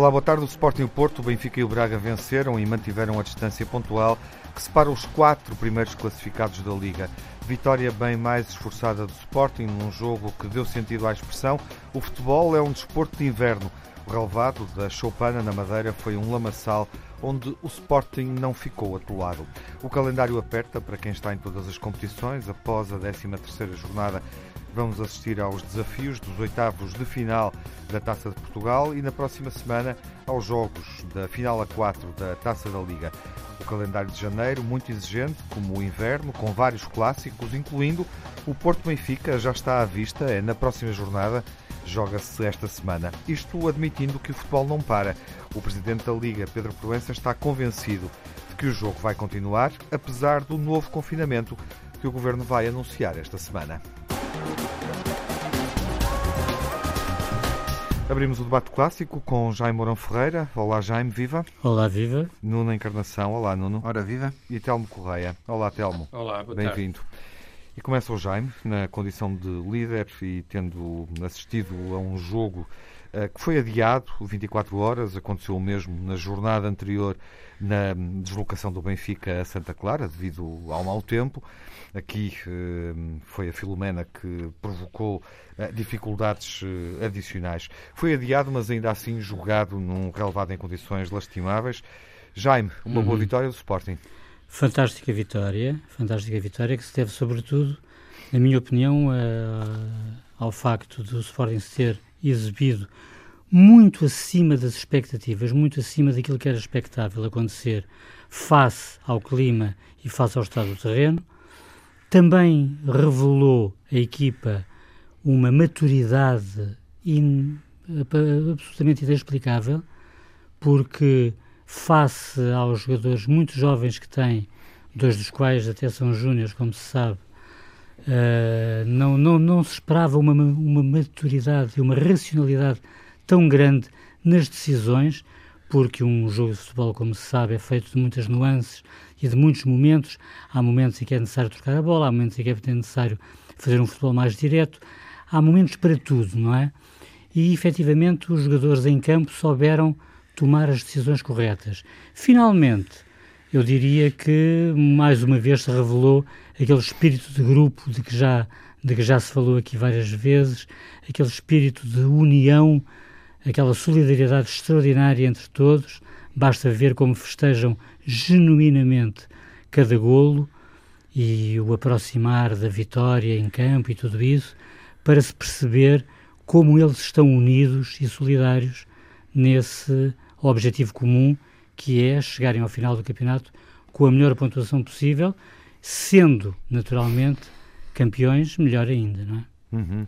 Olá, boa tarde. O Sporting o Porto, o Benfica e o Braga venceram e mantiveram a distância pontual que separa os quatro primeiros classificados da Liga. Vitória bem mais esforçada do Sporting num jogo que deu sentido à expressão. O futebol é um desporto de inverno. O relevado da Choupana na Madeira foi um lamaçal onde o Sporting não ficou atolado. O calendário aperta para quem está em todas as competições. Após a 13ª jornada vamos assistir aos desafios dos oitavos de final da Taça de Portugal e na próxima semana aos jogos da final a 4 da Taça da Liga. O calendário de janeiro, muito exigente, como o inverno, com vários clássicos, incluindo o Porto Benfica, já está à vista, é na próxima jornada, joga-se esta semana. Isto admitindo que o futebol não para. O presidente da Liga, Pedro Proença, está convencido de que o jogo vai continuar, apesar do novo confinamento que o governo vai anunciar esta semana. Abrimos o debate clássico com Jaime Mourão Ferreira. Olá, Jaime, viva. Olá, viva. Nuno Encarnação. Olá, Nuno. Ora, viva. E Telmo Correia. Olá, Telmo. Olá, boa Bem-vindo. E começa o Jaime, na condição de líder e tendo assistido a um jogo que foi adiado 24 horas, aconteceu o mesmo na jornada anterior na deslocação do Benfica a Santa Clara, devido ao mau tempo. Aqui uh, foi a Filomena que provocou uh, dificuldades adicionais. Foi adiado, mas ainda assim jogado num relevado em condições lastimáveis. Jaime, uma uhum. boa vitória do Sporting. Fantástica vitória, fantástica vitória que se deve sobretudo, na minha opinião, ao facto do Sporting ser exibido muito acima das expectativas, muito acima daquilo que era expectável acontecer face ao clima e face ao estado do terreno. Também revelou a equipa uma maturidade in, absolutamente inexplicável, porque face aos jogadores muito jovens que tem, dois dos quais até são júniores, como se sabe, uh, não, não, não se esperava uma, uma maturidade e uma racionalidade tão grande nas decisões, porque um jogo de futebol, como se sabe, é feito de muitas nuances e de muitos momentos. Há momentos em que é necessário trocar a bola, há momentos em que é necessário fazer um futebol mais direto, há momentos para tudo, não é? E efetivamente os jogadores em campo souberam tomar as decisões corretas. Finalmente, eu diria que mais uma vez se revelou aquele espírito de grupo de que já, de que já se falou aqui várias vezes, aquele espírito de união, aquela solidariedade extraordinária entre todos. Basta ver como festejam genuinamente cada golo e o aproximar da vitória em campo e tudo isso, para se perceber como eles estão unidos e solidários nesse objetivo comum, que é chegarem ao final do campeonato com a melhor pontuação possível, sendo, naturalmente, campeões, melhor ainda, não é? Uhum.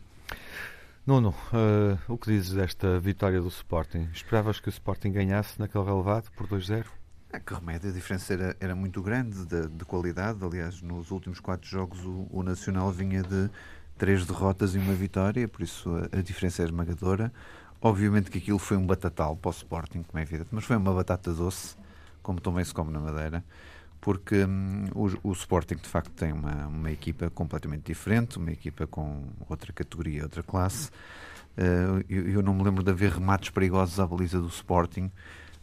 Nuno, uh, o que dizes desta vitória do Sporting? Esperavas que o Sporting ganhasse naquele relevado por 2-0? É que remédio, a diferença era, era muito grande de, de, qualidade. Aliás, nos últimos quatro jogos o, o, Nacional vinha de três derrotas e uma vitória, por isso a, a diferença é esmagadora. Obviamente que aquilo foi um batatal para o Sporting, como é evidente, mas foi uma batata doce, como também se come na Madeira, porque hum, o, o, Sporting de facto tem uma, uma equipa completamente diferente, uma equipa com outra categoria, outra classe. Uh, eu, eu, não me lembro de haver remates perigosos à baliza do Sporting,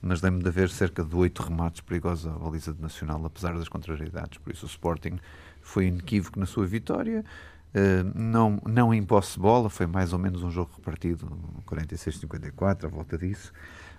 mas lembro de haver cerca de oito remates perigosos à baliza do Nacional, apesar das contrariedades. Por isso o Sporting foi inequívoco na sua vitória. Uh, não, não em posse de bola, foi mais ou menos um jogo repartido, 46-54, à volta disso,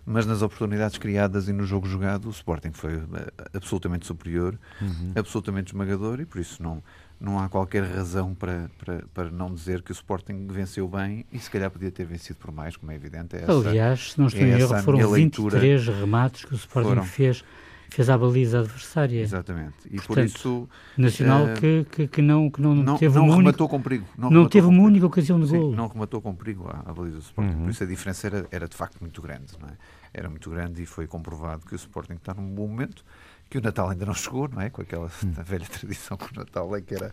mas nas oportunidades criadas e no jogo jogado, o Sporting foi uh, absolutamente superior, uhum. absolutamente esmagador e por isso não, não há qualquer razão para, para, para não dizer que o Sporting venceu bem e se calhar podia ter vencido por mais, como é evidente. É essa, Aliás, se não estou é em erro, foram 23 remates que o Sporting foram. fez fez a baliza adversária. Exatamente. E Portanto, por isso. Nacional uh, que, que, que, não, que não, não teve não uma rematou única, com perigo. Não, não teve uma única ocasião de Sim, gol. Não rematou com perigo a, a baliza do Sporting. Uhum. Por isso a diferença era, era de facto muito grande. Não é? Era muito grande e foi comprovado que o Sporting está num bom momento que o Natal ainda não chegou, não é? Com aquela hum. velha tradição que o Natal é que, era,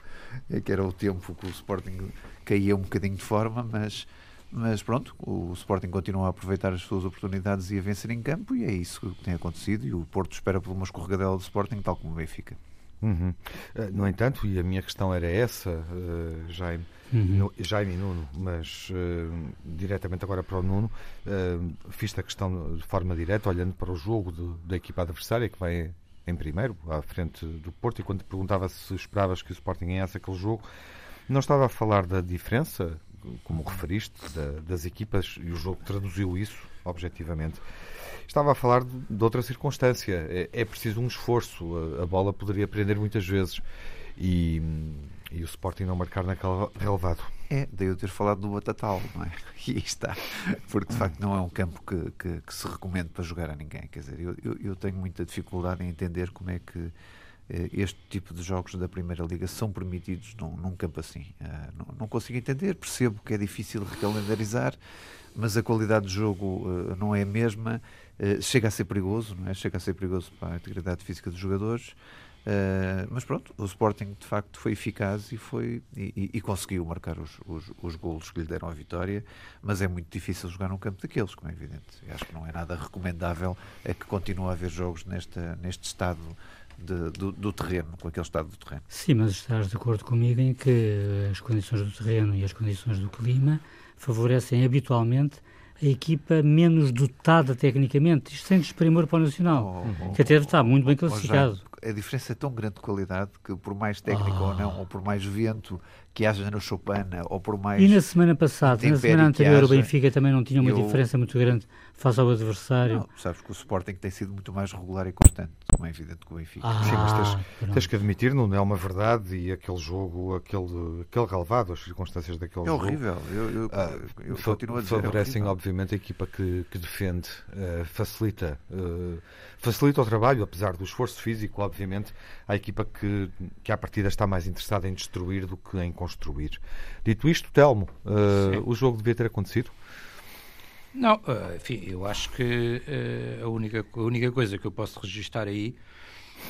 é que era o tempo que o Sporting caía um bocadinho de forma, mas mas pronto, o Sporting continua a aproveitar as suas oportunidades e a vencer em campo, e é isso que tem acontecido. E o Porto espera por uma escorregadela do Sporting, tal como o Benfica. Uhum. Uh, no entanto, e a minha questão era essa, uh, Jaime, uhum. Jaime e Nuno, mas uh, diretamente agora para o Nuno, uh, fiz a questão de forma direta, olhando para o jogo de, da equipa adversária, que vai em primeiro, à frente do Porto, e quando te perguntava se esperavas que o Sporting ganhasse aquele jogo, não estava a falar da diferença, como referiste, da, das equipas, e o jogo traduziu isso, objetivamente. Estava a falar de, de outra circunstância. É, é, preciso um esforço. A, a, bola poderia prender muitas vezes. E, e o Sporting não marcar naquele relevado. É, daí eu ter falado do Batatal, não é? E aí está. Porque de facto não é um campo que, que, que se recomenda para jogar a ninguém. Quer dizer, eu, eu, eu, tenho muita dificuldade em entender como é que este tipo de jogos da Primeira Liga são permitidos num, num campo assim. Uh, não, não, consigo entender, percebo que é difícil recalendarizar, mas a qualidade do jogo uh, não é a mesma. Uh, chega a ser perigoso, não é? Chega a ser perigoso para a integridade física dos jogadores. Mas pronto, o Sporting de facto foi eficaz e, foi, e, e, conseguiu marcar os, os, os golos que lhe deram a vitória, mas é muito difícil jogar num campo daqueles, como é evidente. E acho que não é nada recomendável é que continue a haver jogos neste estado de, do, do, terreno, com aquele estado do terreno. Sim, mas estás de acordo comigo em que as condições do terreno e as condições do clima favorecem habitualmente a equipa menos dotada tecnicamente, isto sem desprimor para o Nacional, oh, oh, que até está muito bem classificado. Oh, a diferença é tão grande de qualidade que, por mais técnico ou não, ah. ou por mais vento que haja no Chopana, ou por mais. E na semana passada, na semana anterior, haja, o Benfica também não tinha uma eu... diferença muito grande face ao adversário. Não, sabes que o Sporting tem sido muito mais regular e constante, como é evidente que o Benfica. Ah, Sim, mas tens, tens, que admitir, não é uma verdade, e aquele jogo, aquele, aquele relevado, as circunstâncias daquele é jogo. É horrível. Eu, eu, ah, eu continuo a dizer. É favorecem, é obviamente, a equipa que, que defende, uh, facilita, uh, facilita o trabalho, apesar do esforço físico, obviamente, à equipa que, que à partida está mais interessada em destruir do que em construir. Dito isto, Telmo, uh, o jogo devia ter acontecido? Não, enfim, eu acho que a, única, a única coisa que eu posso registrar aí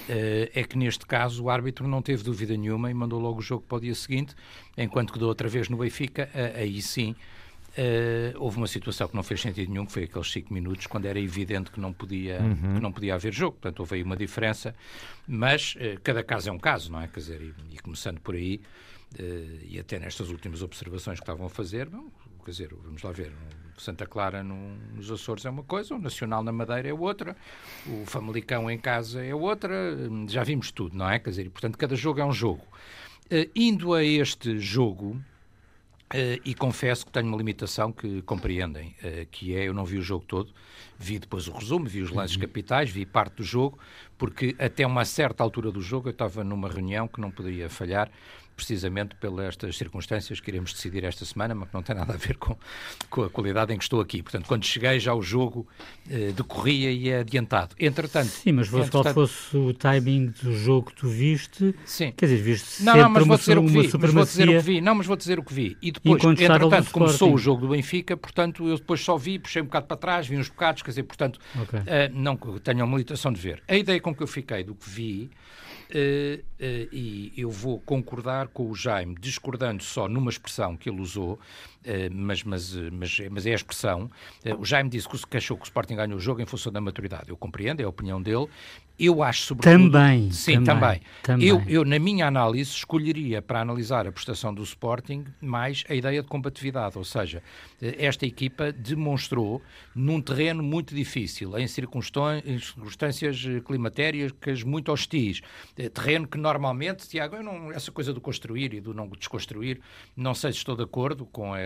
Uh, é que neste caso o árbitro não teve dúvida nenhuma e mandou logo o jogo para o dia seguinte, enquanto que da outra vez no Benfica, uh, aí sim Uh, houve uma situação que não fez sentido nenhum, que foi aqueles 5 minutos, quando era evidente que não podia, uhum. que não podia haver jogo. Portanto, houve aí uma diferença, mas uh, cada caso é um caso, não é? Quer dizer, e, e começando por aí, uh, e até nestas últimas observações que estavam a fazer, bom, quer dizer, vamos lá ver, Santa Clara no, nos Açores é uma coisa, o Nacional na Madeira é outra, o Famalicão em casa é outra, já vimos tudo, não é? Quer dizer, e, portanto, cada jogo é um jogo. indo a este jogo, Uh, e confesso que tenho uma limitação que compreendem, uh, que é eu não vi o jogo todo, vi depois o resumo, vi os lances uhum. capitais, vi parte do jogo, porque até uma certa altura do jogo eu estava numa reunião que não poderia falhar precisamente pelas estas circunstâncias que iremos decidir esta semana, mas que não tem nada a ver com, com a qualidade em que estou aqui. Portanto, quando cheguei já o jogo eh, decorria e é adiantado. Entretanto... Sim, mas entretanto... qual fosse o timing do jogo que tu viste, Sim. quer dizer, viste não, não, mas vou dizer o que vi, mas vou dizer o que vi. Não, mas vou dizer o que vi. E depois, entretanto, começou o jogo do Benfica, portanto, eu depois só vi, puxei um bocado para trás, vi uns bocados, quer dizer, portanto, okay. uh, não tenho a militação de ver. A ideia com que eu fiquei do que vi Uh, uh, e eu vou concordar com o Jaime, discordando só numa expressão que ele usou, mas, mas, mas, mas, é a expressão. o Jaime disse que, que achou que o Sporting ganhou o jogo em função da maturidade. Eu compreendo, é a opinião dele. Eu acho, sobretudo... Também. Sim, também. também. Eu, eu, na minha análise, escolheria para analisar a prestação do Sporting mais a ideia de combatividade, ou seja, esta equipa demonstrou num terreno muito difícil, em circunstâncias climatéricas muito hostis, terreno que normalmente, Tiago, não, essa coisa do construir e do não desconstruir, não sei se estou de acordo com a,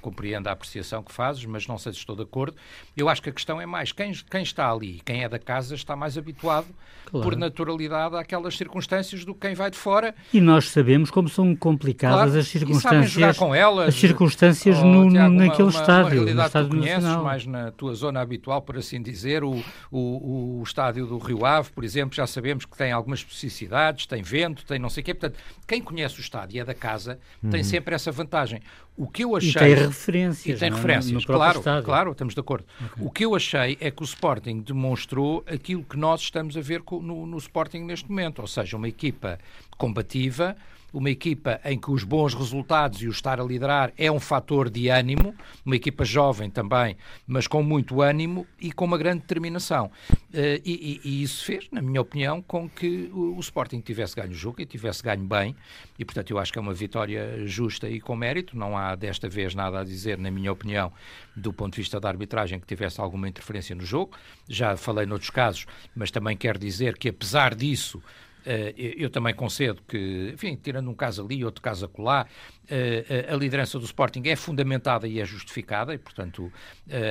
compreendo a apreciação que fazes, mas não sei se estou de acordo. Eu acho que a questão é mais quem, quem está ali, quem é da casa, está mais habituado claro. por naturalidade àquelas circunstâncias do que quem vai de fora. E nós sabemos como são complicadas claro, as circunstâncias, com elas, as circunstâncias oh, no, Tiago, naquele uma, estádio. Uma realidade que tu conheces, nacional. mais na tua zona habitual, por assim dizer, o, o, o estádio do Rio Ave, por exemplo, já sabemos que tem algumas especificidades, tem vento, tem não sei o quê. Portanto, quem conhece o estádio e é da casa uhum. tem sempre essa vantagem. O que eu achei... E tem referências. E tem é? referências, no, no claro, claro, estamos de acordo. Okay. O que eu achei é que o Sporting demonstrou aquilo que nós estamos a ver no, no Sporting neste momento, ou seja, uma equipa combativa, uma equipa em que os bons resultados e o estar a liderar é um fator de ânimo, uma equipa jovem também, mas com muito ânimo e com uma grande determinação. Uh, e, e, e, isso fez, na minha opinião, com que o, o, Sporting tivesse ganho o jogo e tivesse ganho bem, e portanto eu acho que é uma vitória justa e com mérito. Não há desta vez nada a dizer, na minha opinião, do ponto de vista da arbitragem, que tivesse alguma interferência no jogo. Já falei noutros casos, mas também quero dizer que apesar disso. Uh, eu também concedo que, enfim, tirando um caso ali, outro caso acolá, uh, a liderança do Sporting é fundamentada e é justificada e, portanto,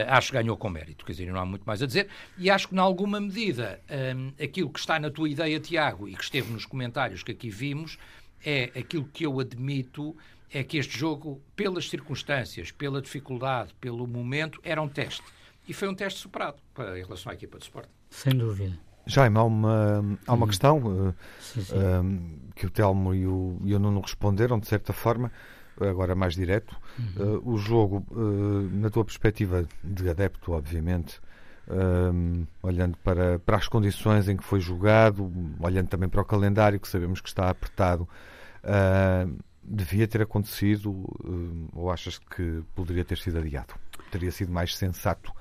acho que ganhou com mérito. Quer dizer, não há muito mais a dizer. E acho que, em alguma medida, aquilo que está na tua ideia, Tiago, e que esteve nos comentários que aqui vimos, é aquilo que eu admito é que este jogo, pelas circunstâncias, pela dificuldade, pelo momento, era um teste. E foi um teste superado em relação à equipa de Sporting. Sem dúvida. Jaime, há uma, há uma hum. questão uh, sim, sim. Uh, que o Telmo e o, e o Nuno responderam, de certa forma, agora mais direto. Uhum. Uh, o jogo, na tua perspectiva de adepto, obviamente, olhando para, para as condições em que foi jogado, olhando também para o calendário, que sabemos que está apertado, devia ter acontecido ou achas que poderia ter sido adiado? Teria sido mais sensato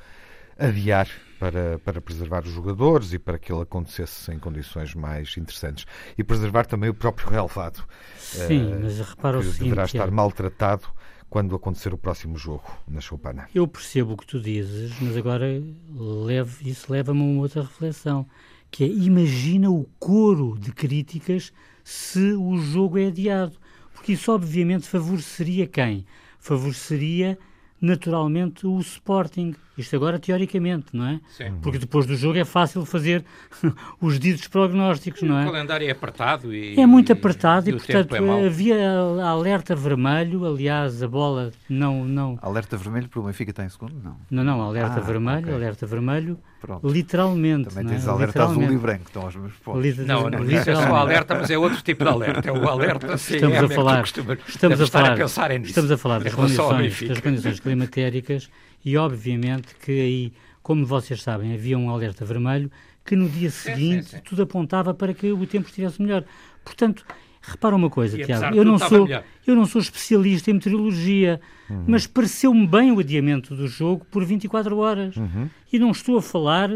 adiar para, para preservar os jogadores e para que ele acontecesse em condições mais interessantes. E preservar também o próprio relevado. Sim, uh, mas repara o seguinte... deverá estar maltratado quando acontecer o próximo jogo na Choupana. Eu percebo o que tu dizes, mas agora leve, isso leva-me a uma outra reflexão, que é, imagina o coro de críticas se o jogo é adiado. Porque isso obviamente favoreceria quem? Favoreceria naturalmente o Sporting. Isto agora teoricamente, não é? Sim. Porque depois do jogo é fácil fazer os ditos prognósticos, não é? O calendário é apertado e. É muito apertado e, e, e portanto, é havia alerta vermelho. Aliás, a bola não. não... Alerta vermelho para o Benfica está em segundo? Não. Não, não, alerta ah, vermelho, okay. alerta vermelho. Pronto. Literalmente. Também tens é? alerta azul e branco, estão aos meus pontos. Liter... Não, não, isso é só alerta, mas é outro tipo de alerta. É o alerta CM, estamos a falar, estamos a falar, a pensar nisso. Estamos a falar das condições, das condições climatéricas e obviamente que aí, como vocês sabem, havia um alerta vermelho que no dia seguinte sim, sim, sim. tudo apontava para que o tempo estivesse melhor. Portanto, repara uma coisa, Tiago, eu não, sou, eu não sou especialista em meteorologia, uhum. mas pareceu-me bem o adiamento do jogo por 24 horas. Uhum. E não estou a falar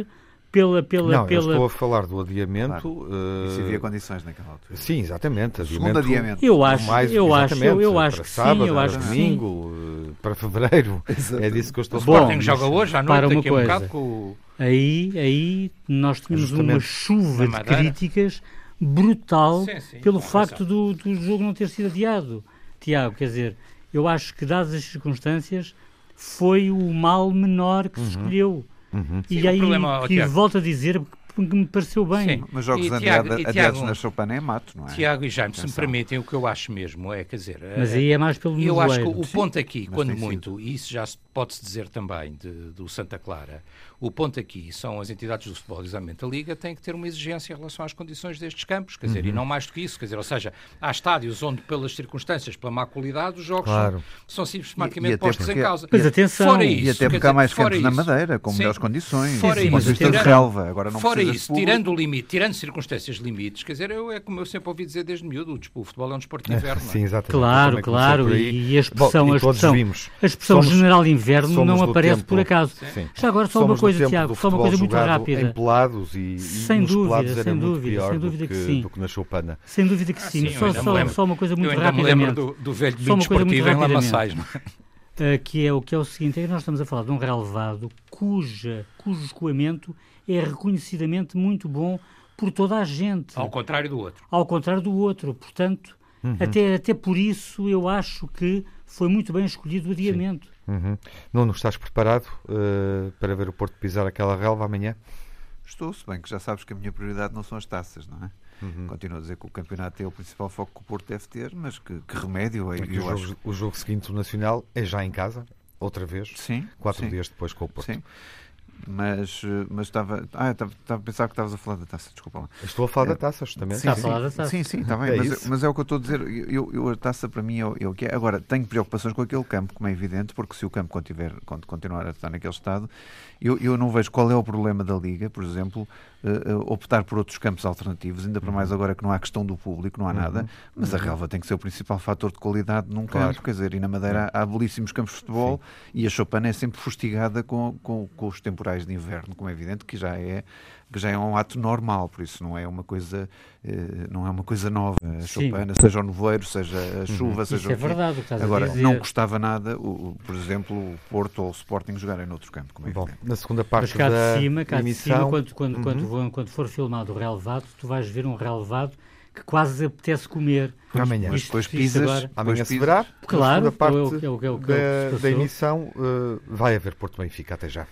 pela. pela, não, pela... estou a falar do adiamento. Claro. Uh... Isso havia condições naquela altura. Sim, exatamente. Adiamento, adiamento. Eu acho, mais, eu acho, eu, eu acho que sábado, sim, eu acho domingo, sim. Para fevereiro. É disso que eu estou a falar. O Sporting joga hoje à noite, para uma coisa. Um bocado com... Aí, aí nós tínhamos Justamente. uma chuva de críticas brutal sim, sim, pelo facto do, do jogo não ter sido adiado. Tiago, quer dizer, eu acho que, dadas as circunstâncias, foi o mal menor que uhum. se escolheu. Uhum. E Sim, aí, problema, e volto a dizer que me pareceu bem. Sim. Mas jogos e, Tiago, adiados, na Chopin é mato, não é? Tiago e Jaime, se me permitem, o que eu acho mesmo é, quer dizer... Mas aí é mais pelo Eu acho que o ponto aqui, quando muito, e isso já pode-se dizer também de, do Santa Clara, o ponto aqui são as entidades do futebol, exatamente a Liga, têm que ter uma exigência em relação às condições destes campos, quer dizer, uhum. e não mais do que isso, quer dizer, ou seja, há estádios onde, pelas circunstâncias, pela má qualidade, os jogos claro. são, são sistematicamente postos porque, em causa. Mas atenção, fora isso, e até porque há mais campos na Madeira, com Sim. melhores condições, fora isso, tirando, de relva, agora não Fora isso, tirando o limite, tirando circunstâncias limites, quer dizer, eu, é como eu sempre ouvi dizer desde miúdo, o futebol é um desporto de é, inverno. É, sim, exatamente. Claro, claro, e a expressão, Bom, a expressão, a expressão general inverno não aparece tempo, por acaso. Sim. Já agora só uma coisa, Tiago, só uma coisa muito rápida. Em pelados e, sem e dúvida, sem dúvida, sem dúvida que, que, sim. do que na choupana. Sem dúvida que sim. Ah, sim só, só, só, uma coisa muito eu ainda me lembro do, do velho domingo esportivo em Lamaçais. Uh, que é o que é o seguinte, é que nós estamos a falar de um relevado cuja, cujo escoamento é reconhecidamente muito bom por toda a gente. Ao contrário do outro. Ao contrário do outro. Portanto, uhum. até, até por isso eu acho que foi muito bem escolhido o adiamento. Uhum. Nuno, estás preparado uh, para ver o Porto pisar aquela relva amanhã? Estou, se bem que já sabes que a minha prioridade não são as taças, não é? Uhum. Continuo a dizer que o campeonato é o principal foco que o Porto deve ter, mas que, que remédio é. o, jogo, acho... o jogo seguinte, o Nacional, é já em casa, outra vez, sim, quatro sim. dias depois com o Porto. Sim. Mas, mas estava. Ah, estava, estava a pensar que estavas a falar da taça, desculpa lá. Estou a falar é, da taça, justamente. Sim, taça. Sim, sim, está bem, é mas, mas, é o que eu estou a dizer. Eu, eu, a taça para mim é o, é o que é. Agora, tenho preocupações com aquele campo, como é evidente, porque se o campo continuar, continuar a estar naquele estado, eu, eu não vejo qual é o problema da Liga, por exemplo, uh, optar por outros campos alternativos, ainda para mais uhum. agora que não há questão do público, não há uhum. nada, mas a uhum. relva tem que ser o principal fator de qualidade num claro. campo, quer dizer, e na Madeira há, há belíssimos campos de futebol Sim. e a Chopin é sempre fustigada com, com, com os temporais de inverno, como é evidente, que já é que já é um ato normal, por isso não é uma coisa, eh, não é uma coisa nova. A choupana, seja o nevoeiro, seja a uhum. chuva, uhum. seja isso o é verdade, o que Agora, a dizer. não custava nada, o, por exemplo, o Porto ou o Sporting jogarem noutro campo. Como é Bom, na segunda parte Mas cá da de cima, cá emissão... de cima, quando, quando, uhum. quando, quando for filmado o relevado, tu vais ver um relevado que quase apetece comer. Amanhã. Mas depois pisas, agora... amanhã se verá. Claro, parte é o, é o, é da, da emissão uh, vai haver Porto Benfica. Até já.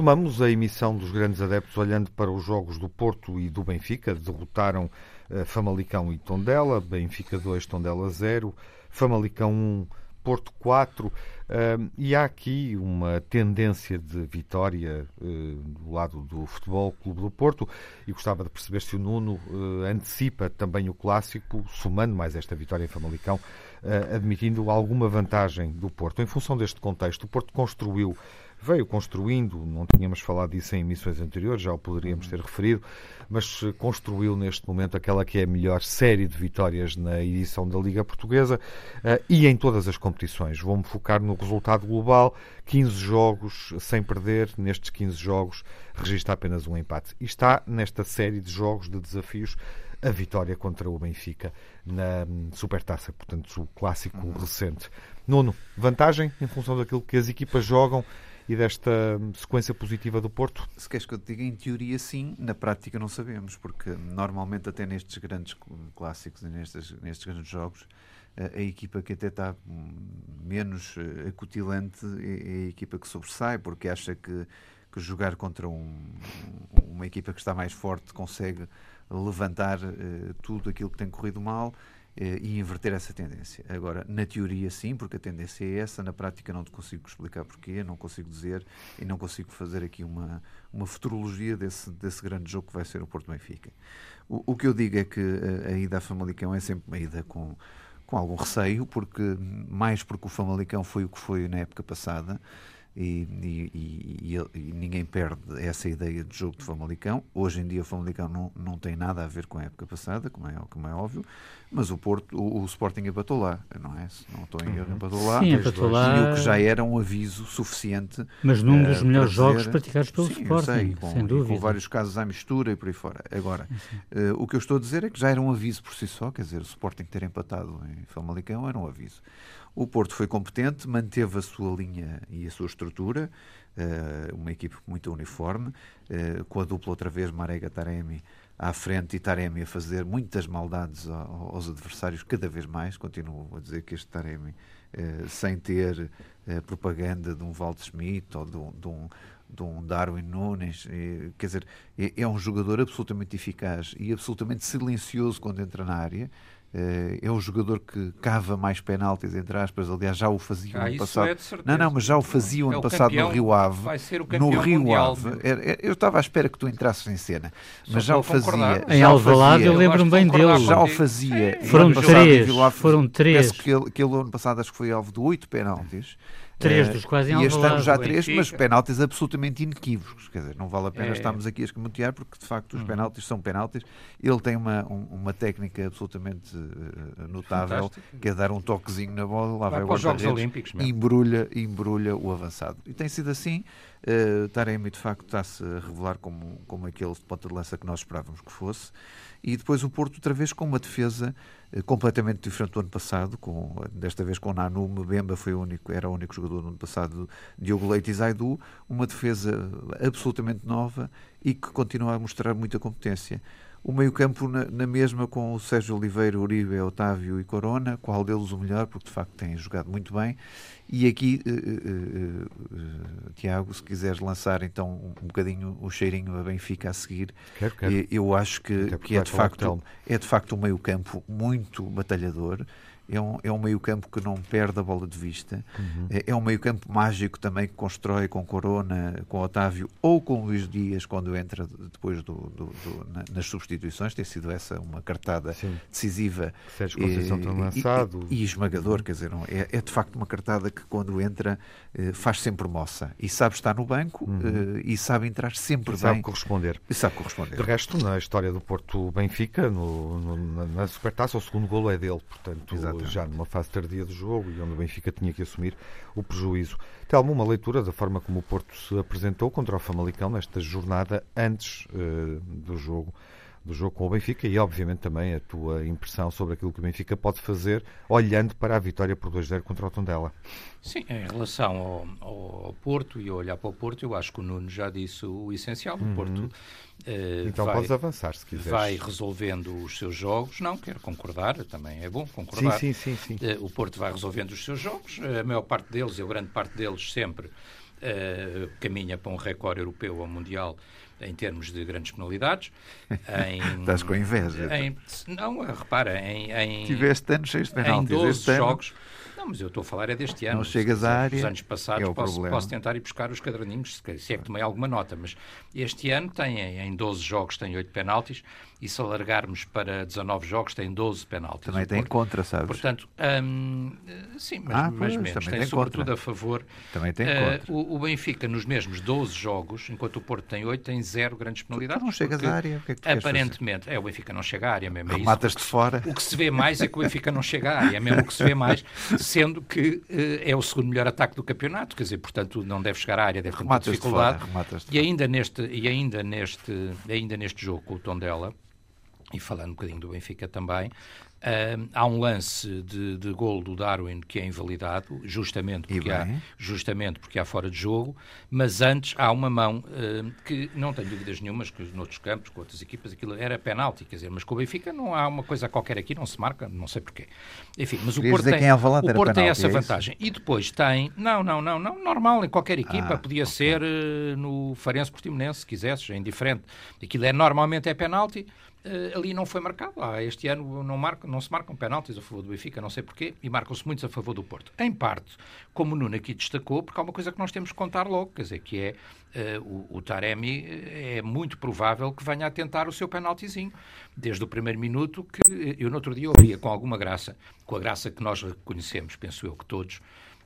Retomamos a emissão dos grandes adeptos olhando para os jogos do Porto e do Benfica. Derrotaram uh, Famalicão e Tondela. Benfica 2, Tondela 0. Famalicão 1, Porto 4. Uh, e há aqui uma tendência de vitória uh, do lado do Futebol Clube do Porto. E gostava de perceber se o Nuno uh, antecipa também o clássico, somando mais esta vitória em Famalicão, admitindo alguma vantagem do Porto. Em função deste contexto, o Porto construiu veio construindo, não tínhamos falado disso em emissões anteriores, já o poderíamos ter referido, mas construiu neste momento aquela que é a melhor série de vitórias na edição da Liga Portuguesa uh, e em todas as competições. Vou-me focar no resultado global: 15 jogos sem perder, nestes 15 jogos registra apenas um empate. E está nesta série de jogos de desafios a vitória contra o Benfica na hum, Supertaça, portanto, o clássico uhum. recente. Nono, vantagem em função daquilo que as equipas jogam e desta sequência positiva do Porto? Se queres que eu te diga, em teoria sim, na prática não sabemos, porque normalmente até nestes grandes clássicos e nestes, nestes grandes jogos, a, a equipa que até está menos eh, acutilante é, é a equipa que sobressai, porque acha que, que jogar contra um, uma equipa que está mais forte consegue levantar uh, tudo aquilo que tem corrido mal eh, e inverter essa tendência. Agora, na teoria, sim, porque a tendência é essa, na prática, não te consigo explicar porquê, não consigo dizer e não consigo fazer aqui uma, uma futurologia desse, desse grande jogo que vai ser o Porto Benfica. O, o que eu digo é que a, a ida a Famalicão é sempre uma ida com, com algum receio, porque mais porque o Famalicão foi o que foi na época passada e, e, e, e, ninguém perde essa ideia de jogo de Famalicão. Hoje em dia o Famalicão não, não tem nada a ver com a época passada, como é, como é óbvio, mas o Porto, o, o Sporting empatou lá, não é? Se não estou em erro, uhum. empatou lá. Sim, empatou lá. E o que já era um aviso suficiente. Mas num dos uh, melhores jogos praticados pelo sim, Sporting, sei, com, sem dúvida. com vários casos à mistura e por aí fora. Agora, uh, o que eu estou a dizer é que já era um aviso por si só, quer dizer, o Sporting ter empatado em Famalicão era um aviso. O Porto foi competente, manteve a sua linha e a sua estrutura, uh, uma equipe muito uniforme, uh, com a dupla outra vez Marega-Taremi à frente e Taremi a fazer muitas maldades aos adversários cada vez mais. Continuo a dizer que este Taremi, uh, sem ter propaganda de um Walter Schmidt ou de um, de um Darwin Nunes, quer dizer, é, é, um jogador absolutamente eficaz e absolutamente silencioso quando entra na área, eh, é o jogador que cava mais penaltis, entre aspas. Aliás, já o fazia ah, ano passado. É não, não, mas já o fazia o é ano passado campeão, no Rio Ave. Vai ser o no Rio Ave. Eu estava à espera que tu entrasses em cena, mas já o fazia. Em Alvalade eu lembro-me bem dele. Já o fazia. Foram três. Foram três. Penso que ele, que ele ano passado acho que foi alvo de oito penaltis. Três dos quais em E este ano já três, mas penaltis absolutamente inequívocos. Quer dizer, não vale a pena é. estarmos aqui a escamotear, porque de facto os uhum. penaltis são penaltis. Ele tem uma, um, uma técnica absolutamente uh, notável, Fantástico. que é dar um toquezinho na bola, lá vai, vai o guarda-redes e embrulha, embrulha o avançado. E tem sido assim. Uh, Taremi de facto está-se a revelar como, como aquele ponta de lança que nós esperávamos que fosse e depois o Porto outra vez com uma defesa eh, completamente diferente do ano passado, com, desta vez com Nanu, Mbemba foi o único, era o único jogador do ano passado, Diogo Leite e Zaidu, uma defesa absolutamente nova e que continua a mostrar muita competência. O meio-campo na, na, mesma com o Sérgio Oliveira, Uribe, Otávio e Corona, qual deles o melhor, porque de facto têm jogado muito bem. E aqui, uh, uh, uh, Tiago, se quiseres lançar então um, um bocadinho o cheirinho a Benfica a seguir, quero, quero. eu acho que, que é, de facto, é de facto um meio-campo muito batalhador é um, é um meio-campo que não perde a bola de vista, uhum. é, é, um meio-campo mágico também que constrói com Corona, com Otávio ou com Luís Dias quando entra depois do, do, do nas substituições. Tem sido essa uma cartada Sim. decisiva Sérgio Conceição e, lançado. E, e, esmagador, quer dizer, é, é, de facto uma cartada que quando entra eh, faz sempre moça e sabe estar no banco uhum. Eh, e sabe entrar sempre e bem. Sabe corresponder. E sabe corresponder. De resto, na história do Porto Benfica, no, no, na Supertaça, o segundo golo é dele, portanto, Exatamente. Já numa fase tardia do jogo e onde o Benfica tinha que assumir o prejuízo. Telmo, uma leitura da forma como o Porto se apresentou contra o Famalicão nesta jornada antes uh, do jogo do jogo com o Benfica e, obviamente, também a tua impressão sobre aquilo que o Benfica pode fazer olhando para a vitória por 2-0 contra o Tondela. Sim, em relação ao, ao, Porto e a olhar para o Porto, eu acho que o Nuno já disse o essencial. O uhum. Porto Uh, então vai, podes avançar se quiseres. Vai resolvendo os seus jogos. Não, quero concordar, também é bom concordar. Sim, sim, sim. sim. Uh, o Porto vai resolvendo os seus jogos. A maior parte deles, e a grande parte deles, sempre caminha para um recorde europeu ou mundial em termos de grandes penalidades. Em, Estás com inveja. Em, não, repara, em, em. Tiveste anos cheios de penaltis. Em 12 jogos. Não, mas eu estou a falar é deste ano. Não chegas à área. Os anos passados é posso, posso, tentar ir buscar os caderninhos, se é que tomei alguma nota, mas este ano tem, em 12 jogos, tem 8 penaltis e se alargarmos para 19 jogos, tem 12 penaltis. Também tem contra, sabes? Portanto, hum, sim, mas, ah, mas menos. Tem, tem sobretudo contra. a favor. Também tem uh, contra. O, o, Benfica, nos mesmos 12 jogos, enquanto o Porto tem 8, tem 0 grandes penalidades. Tu não chegas à área. O que é que aparentemente, é, o Benfica não chega à área mesmo. É Rematas de fora. O que se vê mais é que o Benfica não chega à área, é mesmo o que se vê mais, sendo que uh, é o segundo melhor ataque do campeonato, quer dizer, portanto, não deve chegar à área, deve ter muita dificuldade. De fora, e ainda neste, e ainda neste, ainda neste jogo com o Tondela, e falando um bocadinho do Benfica também, Uh, há um lance de, de gol do Darwin que é invalidado, justamente porque, há, justamente porque há fora de jogo, mas antes há uma mão uh, que não tenho dúvidas nenhumas que noutros campos, com outras equipas, aquilo era penalti, quer dizer, mas com o Benfica não há uma coisa qualquer aqui, não se marca, não sei porquê. Enfim, mas o Porto, tem, é o Porto penalti, tem essa é vantagem. E depois tem, não, não, não, não, normal em qualquer equipa, ah, podia okay. ser uh, no Farense Portimonense, se quisesses, é indiferente. Aquilo é normalmente é penalti, Uh, ali não foi marcado. Ah, este ano não, marca, não se marcam penaltis a favor do Benfica, não sei porquê, e marcam-se muitos a favor do Porto. Em parte, como o Nuno aqui destacou, porque há uma coisa que nós temos que contar logo, quer dizer, que é uh, o, o, Taremi eh, é muito provável que venha a tentar o seu penaltizinho, desde o primeiro minuto, que eu no outro dia ouvia com alguma graça, com a graça que nós reconhecemos, penso eu que todos,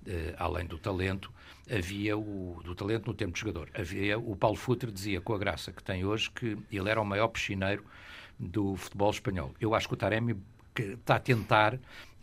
uh, além do talento, havia o do talento no tempo de jogador. Havia o Paulo Futre dizia com a graça que tem hoje que ele era o maior piscineiro do futebol espanhol. Eu acho que o Taremi está a tentar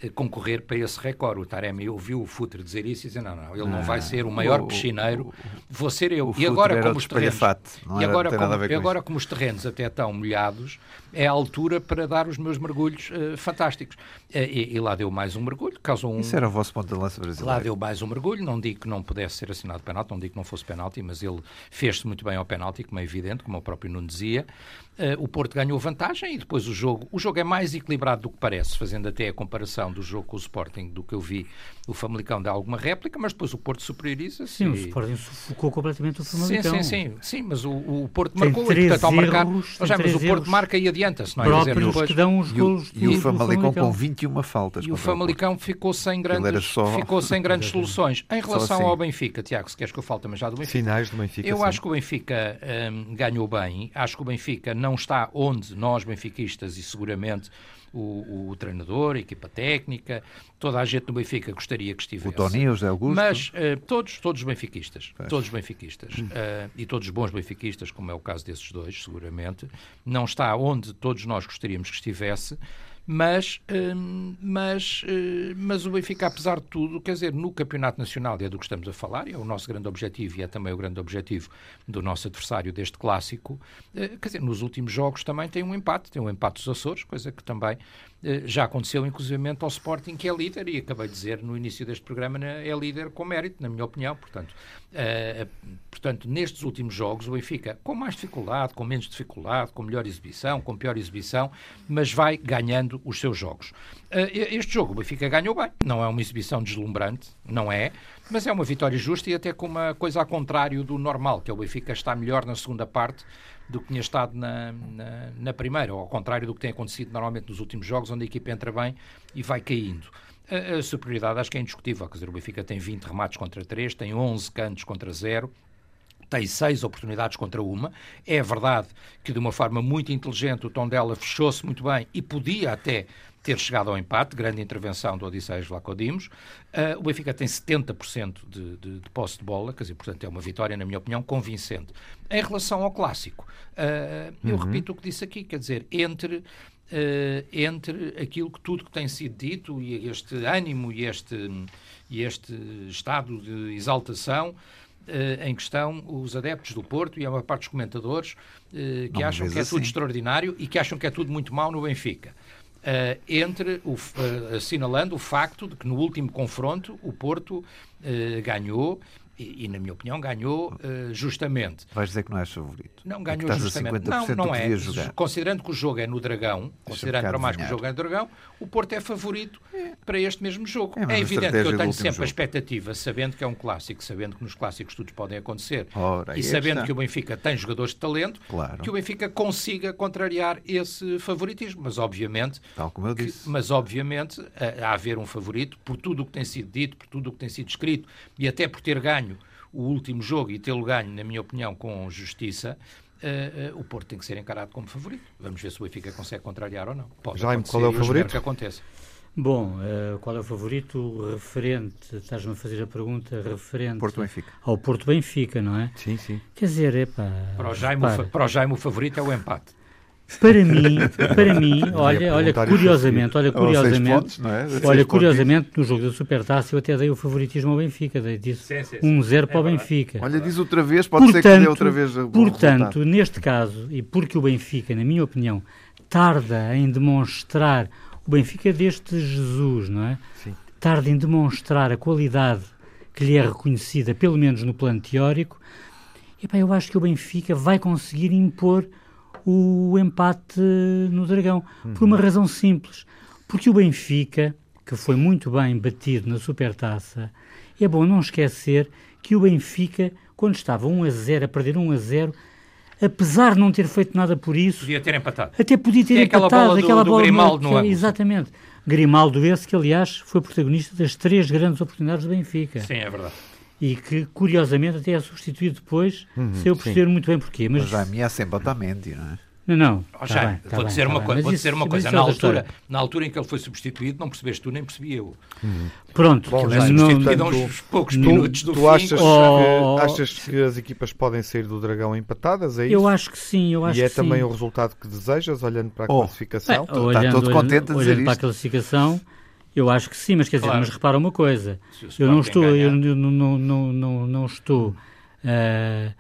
concorrer para esse recorde. O Taremi ouviu o Futre dizer isso e dizer, não, não, ele não, vai ah, ser o maior o, piscineiro, vou ser eu. E agora, como os terrenos, e agora, como, agora como os terrenos até estão molhados, é a altura para dar os meus mergulhos uh, fantásticos. Uh, e, e, lá deu mais um mergulho, causou um... Isso era o vosso ponto de lança brasileiro. Lá deu mais um mergulho, não digo que não pudesse ser assinado penalti, não digo que não fosse penalti, mas ele fez-se muito bem ao penalti, como é evidente, como o próprio Nuno dizia. Uh, o Porto ganhou vantagem e depois o jogo, o jogo é mais equilibrado do que parece, fazendo até a comparação do jogo com o Sporting, do que eu vi, o Famalicão dá alguma réplica, mas depois o Porto superioriza. Sim, e... o Sporting sufocou completamente o Famalicão. Sim, sim, sim, sim mas o, o Porto tem marcou, e portanto ao marcar, erros, mas, mas o Porto marca e adianta-se, não é? Próprios dizer, depois... que dão os gols E o, e o Famalicão com 21 faltas. E o Famalicão ficou sem grandes, só... ficou sem grandes soluções. Em relação assim. ao Benfica, Tiago, se queres que eu fale também já do Benfica. Finais do Benfica. Eu sim. acho que o Benfica um, ganhou bem, acho que o Benfica não está onde nós, benfiquistas, e seguramente o, o, treinador, a equipa técnica, toda a gente no Benfica gostaria que estivesse. O Tony, o José Augusto. Mas uh, todos, todos benfiquistas, pois. todos benfiquistas, uh, e todos bons benfiquistas, como é o caso desses dois, seguramente, não está onde todos nós gostaríamos que estivesse, mas, hum, mas, hum, mas o Benfica, apesar de tudo, quer dizer, no Campeonato Nacional, é do que estamos a falar, é o nosso grande objetivo e é também o grande objetivo do nosso adversário deste clássico, eh, quer dizer, nos últimos jogos também tem um empate, tem um empate dos Açores, coisa que também eh, já aconteceu, inclusivamente, ao Sporting, que é líder, e acabei de dizer no início deste programa, né, é líder com mérito, na minha opinião. Portanto, uh, portanto, nestes últimos jogos, o Benfica, com mais dificuldade, com menos dificuldade, com melhor exibição, com pior exibição, mas vai ganhando os seus jogos. Uh, este jogo, o Benfica ganhou bem, não é uma exibição deslumbrante, não é, mas é uma vitória justa e até com uma coisa ao contrário do normal, que é o Benfica está melhor na segunda parte do que tinha estado na, na, na, primeira, ou ao contrário do que tem acontecido normalmente nos últimos jogos, onde a equipa entra bem e vai caindo. a, a superioridade acho que é indiscutível. Quer dizer, o Benfica tem 20 remates contra 3, tem 11 cantos contra 0 tem seis oportunidades contra uma. É verdade que, de uma forma muito inteligente, o Tondela fechou-se muito bem e podia até ter chegado ao empate, grande intervenção do Odisseias Vlacodimos. Uh, o Benfica tem 70% de, de, de posse de bola, quer dizer, portanto é uma vitória, na minha opinião, convincente. Em relação ao clássico, uh, eu uhum. repito o que disse aqui, quer dizer, entre, uh, entre aquilo que tudo que tem sido dito e este ânimo e este, e este estado de exaltação, Uh, em questão os adeptos do Porto e a maior parte dos comentadores uh, que Não acham que é assim. tudo extraordinário e que acham que é tudo muito mau no Benfica. Uh, entre o, uh, assinalando o facto de que no último confronto o Porto uh, ganhou e, e, na minha opinião, ganhou uh, justamente. Vais dizer que não és favorito. Não, ganhou é justamente. não, não é. Considerando que o jogo é no Dragão, considerando para mais que o jogo é no Dragão, o Porto é favorito é. para este mesmo jogo. É, é evidente que eu tenho sempre jogo. a expectativa, sabendo que é um clássico, sabendo que nos clássicos tudo podem acontecer, Ora, e sabendo está. que o Benfica tem jogadores de talento, claro. que o Benfica consiga contrariar esse favoritismo. Mas, obviamente. Tal como eu disse. Que, mas, obviamente, a, a haver um favorito, por tudo o que tem sido dito, por tudo o que tem sido escrito e até por ter ganho o último jogo e tê-lo ganho, na minha opinião, com justiça, Uh, uh, o Porto tem que ser encarado como favorito. Vamos ver se o Benfica consegue contrariar ou não. Pode Jaime, qual é o favorito? que aconteça. Bom, uh, qual é o favorito referente, estás-me a fazer a pergunta referente Porto Benfica. ao Porto Benfica, não é? Sim, sim. Quer dizer, epá, para o Jaime, para o, Jaime o favorito é o empate. Para mim, para mim, olha, olha curiosamente, olha curiosamente, pontos, é? olha curiosamente no jogo da Supertaça eu até dei o favoritismo ao Benfica, dei disse 1-0 um para o é Benfica. Olha, diz outra vez, pode portanto, ser que dê outra vez. Portanto, neste caso e porque o Benfica, na minha opinião, tarda em demonstrar o Benfica deste Jesus, não é? Sim. Tarda em demonstrar a qualidade que lhe é reconhecida, pelo menos no plano teórico. E, pá, eu acho que o Benfica vai conseguir impor o empate no Dragão. Uhum. Por uma razão simples. Porque o Benfica, que foi muito bem batido na Supertaça, é bom não esquecer que o Benfica, quando estava 1 a 0, a perder 1 a 0, apesar de não ter feito nada por isso. Podia ter empatado. Até podia ter é empatado. Aquela bola do, aquela bola do Grimaldo no, no Exatamente. Grimaldo esse que, aliás, foi protagonista das três grandes oportunidades do Benfica. Sim, é verdade e que, curiosamente, até é substituído depois, uhum, sem eu perceber muito bem porquê. Mas, mas já me é sempre Otamendi, não é? Não, não. Oh, já, bem, vou, dizer bem, uma, coisa, vou dizer uma coisa. Na altura, na altura em que ele foi substituído, não percebeste tu, nem percebi eu. Uhum. Pronto, Bom, já, não, substituído não, uns poucos tu, minutos do tu fim. Achas, oh, que, achas que as equipas podem sair do Dragão empatadas? É isso? Eu acho que sim. Eu acho e é que também sim. o resultado que desejas, olhando para a oh, classificação? É, olhando, Está todo contente a dizer olhando para a classificação. Eu acho que sim, mas quer dizer, mas repara uma coisa. Eu não estou, eu não, não, não, não, não estou uh,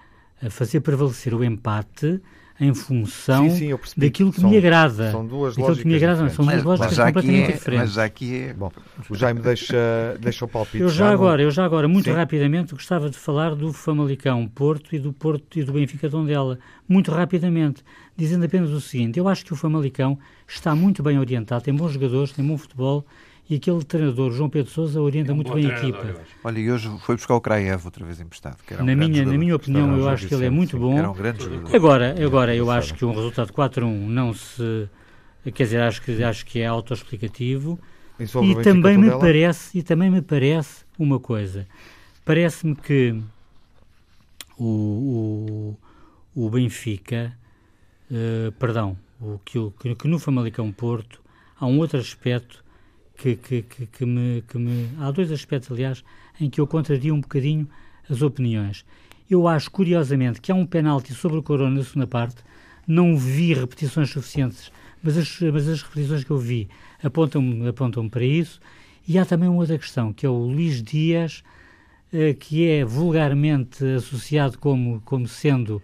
a fazer prevalecer o empate em função sim, sim, daquilo que são, me agrada. São duas lógicas que me agrada, são duas lógicas completamente é, diferentes. Mas aqui é... Bom, o Jaime deixa, deixa o palpite. Eu já, já agora, eu já agora, muito sim. rapidamente, gostava de falar do Famalicão Porto e do Porto e do Benfica Tondela. Muito rapidamente, dizendo apenas o seguinte, eu acho que o Famalicão está muito bem orientado, tem bons jogadores, tem bom futebol, e aquele treinador, João Pedro Sousa, orienta é um muito bem a equipa. Olha, e hoje foi buscar o Kraev outra vez emprestado. Um na, minha, na minha opinião, eu acho que ele é muito bom. Era um grande jogador. Agora, agora eu acho que um resultado 4-1 não se... Quer dizer, acho que, acho que é autoexplicativo. E também me parece, e também me parece uma coisa. Parece-me que o, o, o Benfica, uh, perdão, o, que, que no Famalicão Porto há um outro aspecto que, que, que, que, me, que me. Há dois aspectos, aliás, em que eu contraria um bocadinho as opiniões. Eu acho, curiosamente, que há um penalti sobre o Corona na segunda parte. Não vi repetições suficientes, mas as, mas as repetições que eu vi apontam-me apontam para isso. E há também uma outra questão, que é o Luís Dias, eh, que é vulgarmente associado como, como sendo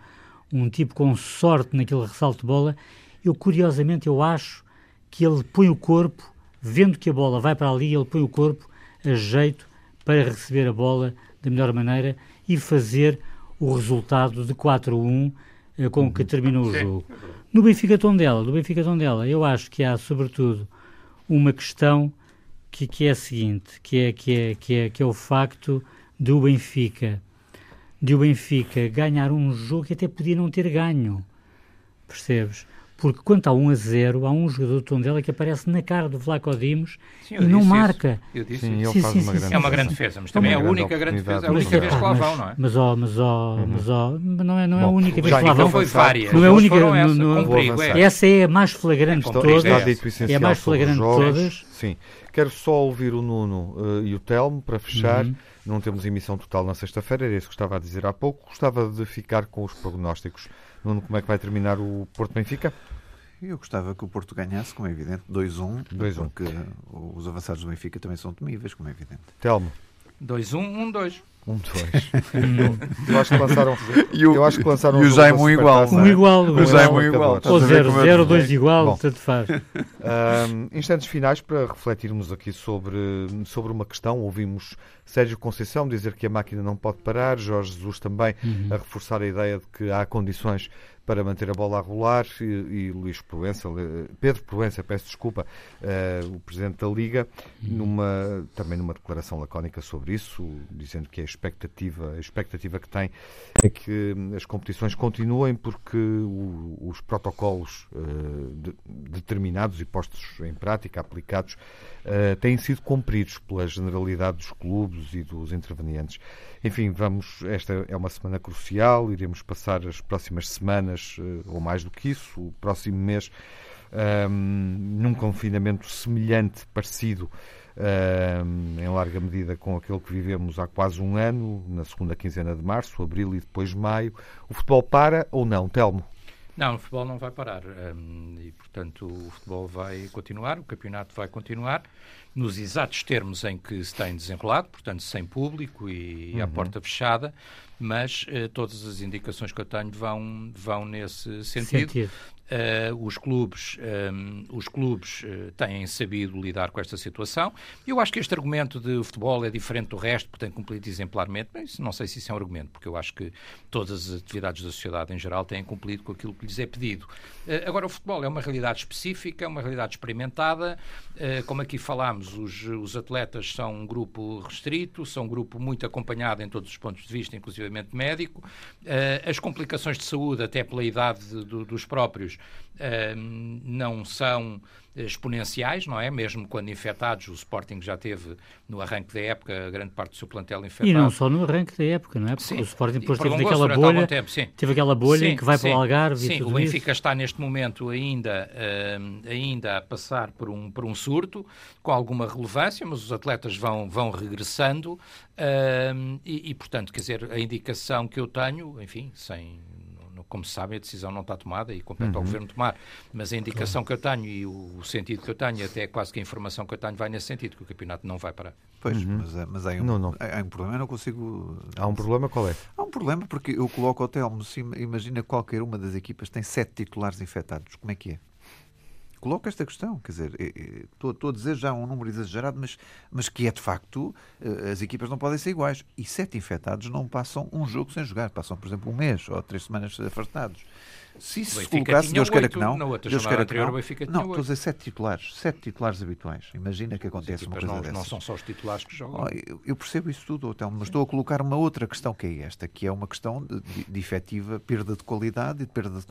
um tipo com sorte naquele ressalto de bola. Eu, curiosamente, eu acho que ele põe o corpo vendo que a bola vai para ali, ele põe o corpo a jeito para receber a bola da melhor maneira e fazer o resultado de 4-1 eh, com que terminou o jogo. No Benfica Tondela, no Benfica Tondela, eu acho que há sobretudo uma questão que, que é a seguinte, que é, que, é, que, é, que é o facto de o Benfica de o Benfica ganhar um jogo que até podia não ter ganho, percebes? Porque quando há 1 a 0, há um jogador do Tondela que aparece na cara do Vlaco Dimos e não marca. Eu disse Sim, isso. ele Sim, faz sim, uma sim, grande É uma grande defesa, mas É também é a única grande defesa, é a única vez que lá mas, vão, não é? mas, ó, mas, ó, mas, ó, não é, não é a única vez já que lá vão. foi várias. Não é a única. essa, é. essa é a mais flagrante É de todas. essencial É a mais flagrante de todas. Sim. Quero só ouvir o Nuno eh, e o Telmo para fechar. Uhum. Não temos emissão total na sexta-feira, era isso que estava a dizer há pouco. Gostava de ficar com os prognósticos. Nuno, como é que vai terminar o Porto Benfica? Eu gostava que o Porto ganhasse, como é evidente, 2-1, 2-1. porque os avançados do Benfica também são temíveis, como é evidente. Telmo, 2-1, 1-2. Um, dois. eu acho que lançaram. E o- eu acho que lançaram e o um igual, Supertaça. não Um é? igual, O um Jaime um igual. igual. Ou a ver 0, como é 0, que é? 2 igual, Bom. tanto faz. Ahm, instantes finais para refletirmos aqui sobre, sobre uma questão. Ouvimos Sérgio Conceição dizer que a máquina não pode parar, Jorge Jesus também Uhum. a reforçar a ideia de que há condições para manter a bola a rolar e, e Luís Proença, Pedro Proença, peço desculpa, eh, o Presidente da Liga, numa, também numa declaração lacónica sobre isso, dizendo que a expectativa, a expectativa que tem é que as competições continuem porque o- os protocolos eh, de- determinados e postos em prática, aplicados, eh, têm sido cumpridos pela generalidade dos clubes e dos intervenientes. Enfim, vamos, esta é uma semana crucial, iremos passar as próximas semanas, eh, ou mais do que isso, o próximo mês, hum, num confinamento semelhante, parecido, em larga medida com aquele que vivemos há quase um ano, na segunda quinzena de março, abril e depois maio. O futebol para ou não, Telmo? Não, o futebol não vai parar. e, portanto, o futebol vai continuar, o campeonato vai continuar, nos exatos termos em que se tem desenrolado, portanto, sem público e à porta fechada, mas eh, todas as indicações que eu tenho vão, vão nesse sentido. Sentido. Uh, os clubes, um, os clubes uh, têm sabido lidar com esta situação. Eu acho que este argumento de o futebol é diferente do resto, porque tem cumprido exemplarmente, mas não sei se isso é um argumento, porque eu acho que todas as atividades da sociedade em geral têm cumprido com aquilo que lhes é pedido. Uh, agora, o futebol é uma realidade específica, é uma realidade experimentada. Como aqui falámos, os, os atletas são um grupo restrito, são um grupo muito acompanhado em todos os pontos de vista, inclusivamente médico. Uh, as complicações de saúde, até pela idade de- do- dos próprios, Ahm, não são exponenciais, não é? Mesmo quando infectados, o Sporting já teve no arranque da época grande parte do seu plantel infectado. E não só no arranque da época, não é? Porque Sim, o Sporting e depois teve aquela bolha, tempo, teve aquela bolha Sim, que vai sim, para o Algarve e Sim, tudo o Benfica está neste momento ainda, ahm, ainda a passar por um, por um surto, com alguma relevância, mas os atletas vão, vão regressando ahm, e, e, portanto, quer dizer, a indicação que eu tenho, enfim, sem como se sabe, a decisão não está tomada e compete Uhum. ao Governo tomar. Mas a indicação que eu tenho e o, o sentido que eu tenho, até quase que a informação que eu tenho, vai nesse sentido, que o campeonato não vai parar. Pois, mas, é- mas há, um, Não, não. há um problema, eu não consigo. Há um problema, qual é? Há um problema porque eu coloco o Telmo, imagina qualquer uma das equipas tem sete titulares infectados, como é que é? Coloco esta questão, quer dizer, eh, eh, estou estou a dizer já um número exagerado, mas, mas que é de facto, eh, as equipas não podem ser iguais. E sete infectados não passam um jogo sem jogar, passam, por exemplo, um mês ou três semanas afastados. Se isso se colocasse, Deus queira que não, Deus queira que não, não, estou a dizer sete titulares, sete titulares habituais. Imagina que acontece uma coisa não, dessas. não são só os titulares que jogam. Oh, eu- Eu percebo isso tudo, Telmo, mas estou a colocar uma outra questão que é esta, que é uma questão de, de, de efetiva perda de qualidade e de perda de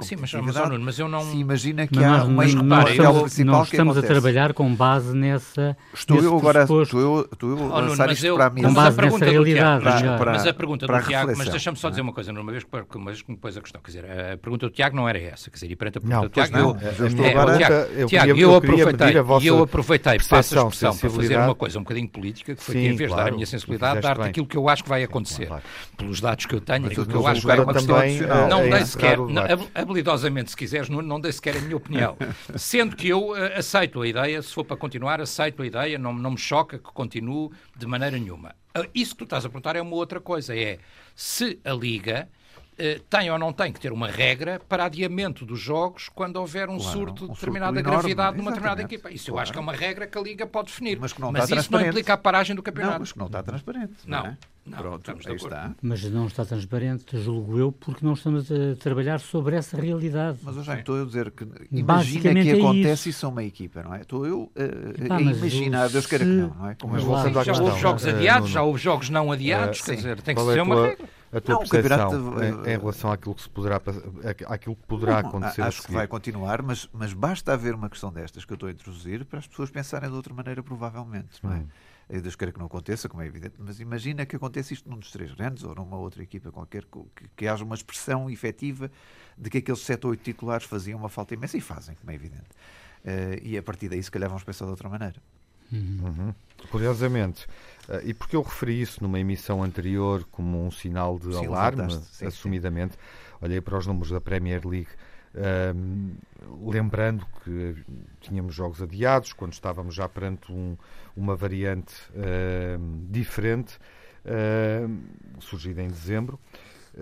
Sim, mas, mas, ó, Nuno, mas eu não. Se imagina que Mas há uma eu- principal nós que estamos a trabalhar com base nessa. Estou eu agora estou eu, estou eu Oh, a Nuno, mas eu- para a não, minha Com base pergunta nessa realidade. Tiago, melhor. para- mas a pergunta para do Tiago, mas deixa-me só dizer Não é? uma coisa, numa vez que uma vez que me pôs a questão, quer dizer, a pergunta do Tiago não era essa, quer dizer, e perante a pergunta Não, do Tiago, não. eu, minha estou agora- Tiago, eu Tiago, eu aproveitei, e eu aproveitei, passo a percepção, expressão, para fazer uma coisa um bocadinho política, que foi que em vez de dar a minha sensibilidade, dar-te aquilo que eu acho que vai acontecer, pelos dados que eu tenho, aquilo que eu acho que vai julgando acontecer. Não dei encerrar sequer, não, habilidosamente, se quiseres, Nuno, não dei sequer a minha opinião. Sendo que eu eh, aceito a ideia, se for para continuar, aceito a ideia, não, não me choca que continue de maneira nenhuma. Ah, Isso que tu estás a perguntar é uma outra coisa, é se a Liga tem ou não tem que ter uma regra para adiamento dos jogos quando houver um Claro, surto um de surto determinada enorme, gravidade numa determinada equipa. Isso eu claro. acho que é uma regra que a Liga pode definir. Mas que não mas isso não implica a paragem do Não, campeonato. mas que não está transparente. Não, é? não, Pronto, estamos de aí está. Mas não está transparente, julgo eu, porque não estamos a trabalhar sobre essa realidade. Mas eu já estou a dizer que imagina que é acontece isso. isso a uma equipa, não é? Estou eu uh, Epá, a imaginar, Deus queira que não, não é? Como Mas eu voltando já questão, houve jogos eh, adiados, Nuno. já houve jogos não adiados, Eh, quer dizer, tem que é ser a uma regra. A tua não, percepção em, em, relação àquilo que, se poderá, àquilo que poderá não, acontecer? Acho que vai continuar, mas, mas basta haver uma questão destas que eu estou a introduzir para as pessoas pensarem de outra maneira, provavelmente. Não é? Hum. Eu Deus queira que não aconteça, como é evidente, mas imagina que aconteça isto num dos três grandes ou numa outra equipa qualquer, que, que haja uma expressão efetiva de que aqueles sete ou oito titulares faziam uma falta imensa e fazem, como é evidente. Uh, e a partir daí, se calhar, vamos pensar de outra maneira. Uhum. Curiosamente, e porque eu referi isso numa emissão anterior como um sinal de sim, alarme, sim, assumidamente, sim. olhei para os números da Premier League. Uh, lembrando que tínhamos jogos adiados quando estávamos já perante um, uma variante uh, diferente surgida em dezembro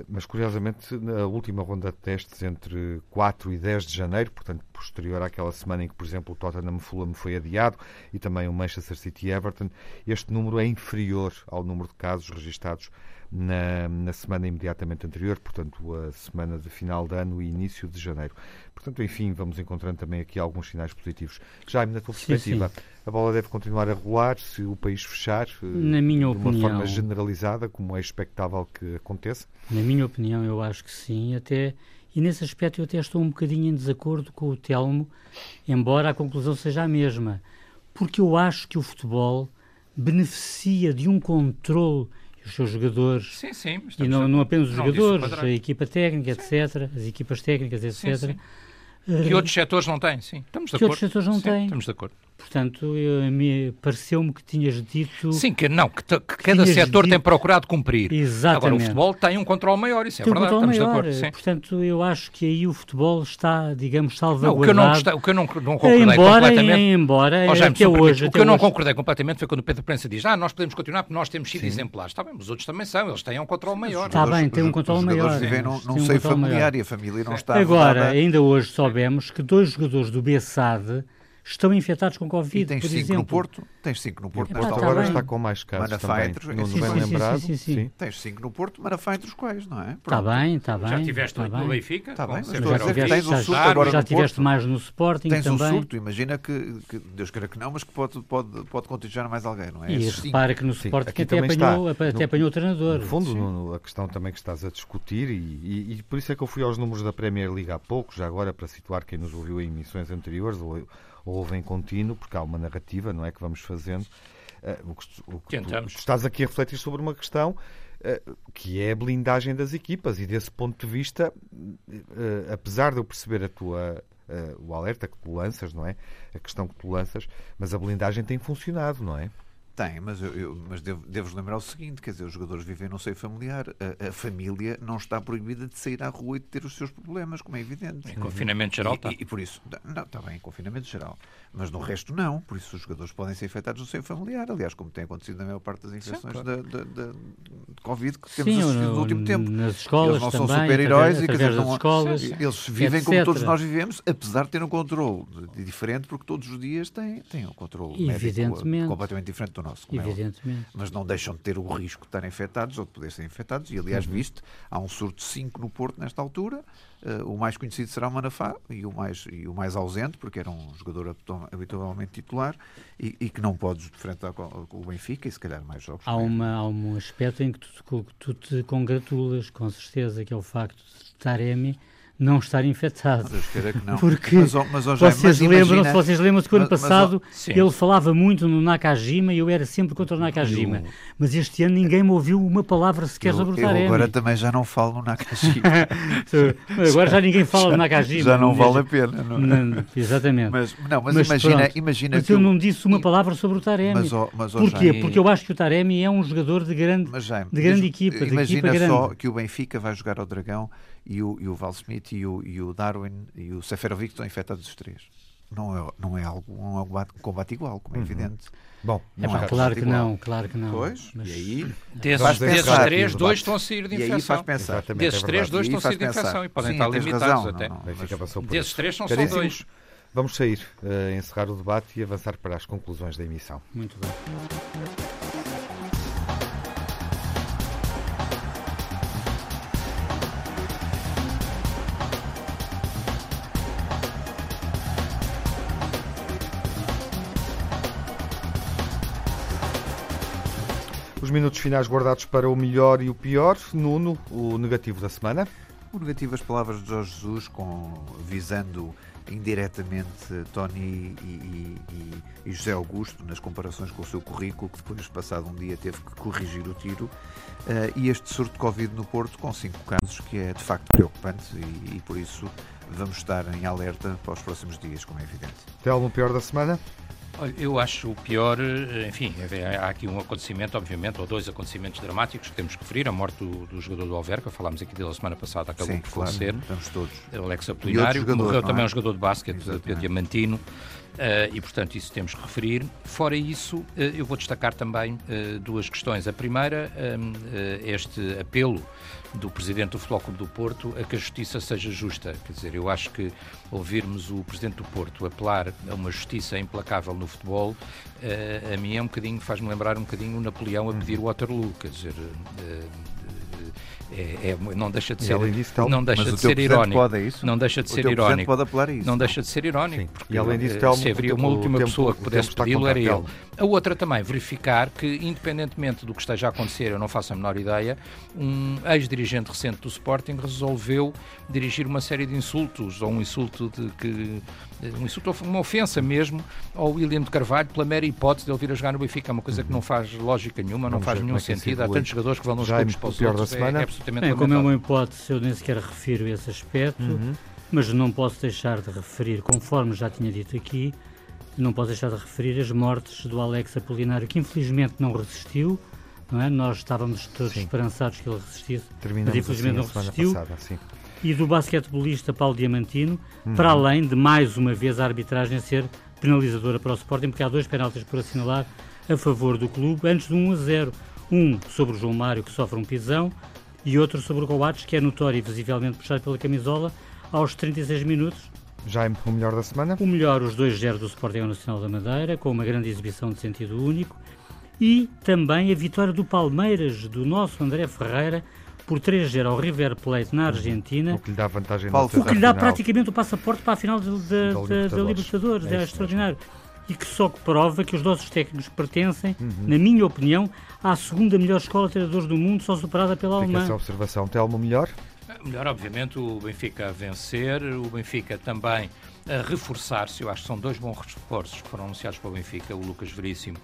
mas curiosamente na última ronda de testes entre 4 e 10 de janeiro, portanto posterior àquela semana em que, por exemplo, o Tottenham Fulham foi adiado e também o Manchester City Everton, este número é inferior ao número de casos registados na, na semana imediatamente anterior, portanto, a semana de final de ano e início de janeiro. Portanto, enfim, vamos encontrando também aqui alguns sinais positivos. Jaime, na tua perspectiva, sim, sim. A bola deve continuar a rolar se o país fechar eh, na minha de opinião, uma forma generalizada, como é expectável que aconteça? Na minha opinião, eu acho que sim, até e nesse aspecto eu até estou um bocadinho em desacordo com o Telmo, embora a conclusão seja a mesma, porque eu acho que o futebol beneficia de um controle os seus jogadores sim, sim, e não, não apenas os jogadores, a equipa técnica, sim. etc., as equipas técnicas, etc. Sim, que outros setores não têm, sim. Estamos de que acordo. outros setores não sim, têm. Estamos de acordo. Portanto, me pareceu-me que tinhas dito. Sim, que não, que, que cada setor dito... tem procurado cumprir. Exatamente. Agora, o futebol tem um controle maior, isso é tem verdade, um estamos maior. de acordo. Sim. Portanto, eu acho que aí o futebol está, digamos, salvaguardado. Não, o que eu não, o que eu não, não concordei embora, completamente. Embora, oh, Jaime, até hoje. O que eu não concordei completamente foi quando o Pedro Prensa diz: Ah, nós podemos continuar porque nós temos sido exemplares. Está bem, mas os outros também são, eles têm um controle maior. Está bem, tem um controle maior. Os vivem num seio familiar e a família não está. Agora, ainda hoje soubemos que dois jogadores do Bessade estão infectados com Covid, e tens por cinco exemplo. no Porto, tens cinco no Porto. E Porto agora está com mais casos Manafá também. Entre, no, sim, bem sim, lembrado. Sim, sim, sim, Tens cinco no Porto, Manafá entre os quais, não é? Está bem, está bem. Já tiveste tá oito no Benfica? Está bem, mas já tiveste, tens o surto agora já tiveste Porto. mais no Sporting tens também. Tens um surto, imagina que, que, Deus queira que não, mas que pode, pode, pode contagiar mais alguém, não é? E repara que no Sporting até, apanhou, até apanhou o treinador. No fundo, a questão também que estás a discutir e, por isso é que eu fui aos números da Premier League há pouco, já agora para situar quem nos ouviu em emissões anteriores, ou em contínuo, porque há uma narrativa, não é, que vamos fazendo. Uh, o que, o que tu, estás aqui a refletir sobre uma questão uh, que é a blindagem das equipas e desse ponto de vista, uh, apesar de eu perceber a tua o alerta que tu lanças, não é? A questão que tu lanças, mas a blindagem tem funcionado, não é? Tem, mas, eu, eu mas devo, devo lembrar o seguinte: quer dizer, os jogadores vivem no seio familiar. A, a, família não está proibida de sair à rua e de ter os seus problemas, como é evidente. Em confinamento geral, está. E, e, por isso, não, está bem, em confinamento geral. Mas no resto, não. Por isso, os jogadores podem ser infectados no seio familiar. Aliás, como tem acontecido na maior parte das infecções Sim, claro. de, de, de, de, Covid que temos Sim, assistido no, no, último tempo. Nas escolas eles não também, são super-heróis e quer dizer, não, escolas, eles vivem etc. como todos nós vivemos, apesar de ter um controle diferente, porque todos os dias têm, têm um controle médico completamente diferente do nosso. É Evidentemente. É mas não deixam de ter o risco de estarem infectados ou de poder ser infectados. E, aliás, uhum. viste, há um surto de 5 no Porto nesta altura. Uh, o mais conhecido será o Manafá e o mais, e o mais ausente, porque era um jogador habitualmente titular e, e que não pode enfrentar com o Benfica e se calhar mais jogos. Há, uma, há um aspecto em que tu, tu te congratulas, com certeza, que é o facto de Taremi não estar infectado. Porque mas, mas, mas, vocês lembram, se vocês lembram-se que o ano passado ele falava muito no Nakajima e eu era sempre contra o Nakajima. Eu, mas este ano ninguém me ouviu uma palavra sequer eu, sobre o Taremi. agora também já não falo no Nakajima. agora já ninguém fala já, no Nakajima. Já não vale a pena. Não, é? não exatamente. Mas, não, mas, imagina, pronto, imagina mas eu, não disse uma palavra sobre o Taremi. Mas, oh, mas, oh, Porquê? Jaime, Porque eu acho que o Taremi é um jogador de grande, Jaime, de grande equipa. Imagina de equipa só grande. que o Benfica vai jogar ao Dragão e o, e o Val Smith e o, e o Darwin e o Seferovic estão infectados os três. Não é, não é algo não é um combate igual, como é uhum. evidente. Bom, não é, claro que não, claro que não. Pois, mas... e aí desses, desses três, dois estão a sair de infecção. E aí faz pensar. Exatamente, desses é três, dois estão a sair de infecção e podem Sim, estar limitados razão, até. Não, não, mas... Desses três são só dois. Vamos sair, uh, encerrar o debate e avançar para as conclusões da emissão. Muito bem. Os minutos finais guardados para o melhor e o pior. Nuno, o negativo da semana. O negativo, as palavras de Jorge Jesus, com, visando indiretamente Tony e, e, e, e, José Augusto nas comparações com o seu currículo, que depois, passado um dia, teve que corrigir o tiro, uh, e este surto de Covid no Porto, com cinco casos, que é de facto preocupante e, por isso vamos estar em alerta para os próximos dias, como é evidente. Tem algum pior da semana? Olha, eu acho o pior, eh, enfim, há aqui um acontecimento, obviamente, ou dois acontecimentos dramáticos que temos que referir. A morte do, do jogador do Alverca, falámos aqui dele a semana passada, acabou Sim, por claro, falecer. Estamos todos. Alex Apolinário, morreu é? também um jogador de basquete, Diamantino. Uh, e, portanto, isso temos que referir. Fora isso, uh, eu vou destacar também uh, duas questões. A primeira, este apelo do Presidente do Futebol Clube do Porto a que a justiça seja justa. Quer dizer, eu acho que ouvirmos o Presidente do Porto apelar a uma justiça implacável no futebol, a mim é um bocadinho, faz-me lembrar um bocadinho o Napoleão a pedir Waterloo. Quer dizer, é, é, não deixa de ser, disso, não deixa de ser irónico. É? Não deixa de ser irónico. Pode apelar a isso. Não deixa de ser irónico. Porque, e além disso, eh, se haveria uma última tempo, pessoa que pudesse pedi-lo, era ele. A outra também, verificar que, independentemente do que esteja a acontecer, eu não faço a menor ideia, um ex-dirigente recente do Sporting resolveu dirigir uma série de insultos, ou um insulto de que um insulto, uma ofensa mesmo ao William de Carvalho pela mera hipótese de ele vir a jogar no Benfica. É uma coisa que não faz lógica nenhuma, não faz nenhum é sentido. Há tantos jogadores que vão nos clubes para os outros. Da semana. É, é absolutamente Bem, Como é uma hipótese, eu nem sequer refiro esse aspecto, uhum. mas não posso deixar de referir, conforme já tinha dito aqui, não posso deixar de referir as mortes do Alex Apolinário, que infelizmente não resistiu. Não é? Nós estávamos todos sim. esperançados que ele resistisse, Terminamos mas infelizmente assim, não resistiu. Passada, e do basquetebolista Paulo Diamantino, uhum. para além de mais uma vez a arbitragem ser penalizadora para o Sporting, porque há dois penaltis por assinalar a favor do clube, antes de 1 a 0. Um sobre o João Mário, que sofre um pisão, e outro sobre o Coates, que é notório e visivelmente puxado pela camisola, aos 36 minutos. Já é o melhor da semana? O melhor, os dois 0 do Sporting Nacional da Madeira, com uma grande exibição de sentido único. E também a vitória do Palmeiras, do nosso André Ferreira, por 3-0 ao River Plate na Argentina. O que lhe dá vantagem O que lhe dá praticamente o passaporte para a final de, de, da, Libertadores. Da Libertadores. É, é extraordinário. E que só prova que os nossos técnicos pertencem, uhum. na minha opinião, à segunda melhor escola de treinadores do mundo, só superada pela Fica Alemanha. essa observação. Tem alguma melhor? Melhor, obviamente, o Benfica a vencer, o Benfica também a reforçar-se. Eu acho que são dois bons reforços que foram anunciados para o Benfica, o Lucas Veríssimo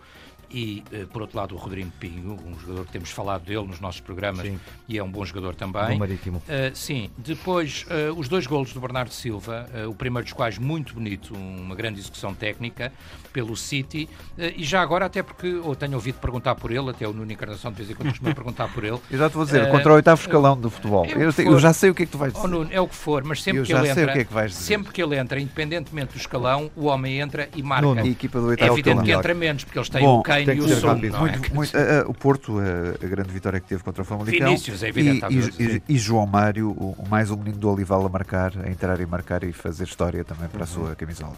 e, eh, por outro lado, o Rodrigo Pinho, um jogador que temos falado dele nos nossos programas sim. e é um bom jogador também. Do Marítimo. Uh, sim. Depois, uh, os dois golos do Bernardo Silva, uh, o primeiro dos quais muito bonito, uma grande execução técnica pelo City. e já agora, até porque eu tenho ouvido perguntar por ele, até o Nuno Encarnação de vez em quando costuma perguntar por ele. Eu já te vou dizer, contra o oitavo escalão do futebol. É eu, eu, já sei o que é que tu vais dizer. Oh, Nuno, é o que for, mas sempre eu que ele entra, que é que vais dizer. sempre que ele entra, independentemente do escalão, o homem entra e marca. Nuno, a equipa do oitavo é evidente que entra menos, porque eles têm Bom, o Kane e o Son. Muito, muito, uh, o Porto, uh, a grande vitória que teve contra o Famalicão. Vinícius, é evidente. E, e, e, João Mário, o, mais um menino do Olival a marcar, a entrar e marcar e fazer história também para uhum. a sua camisola.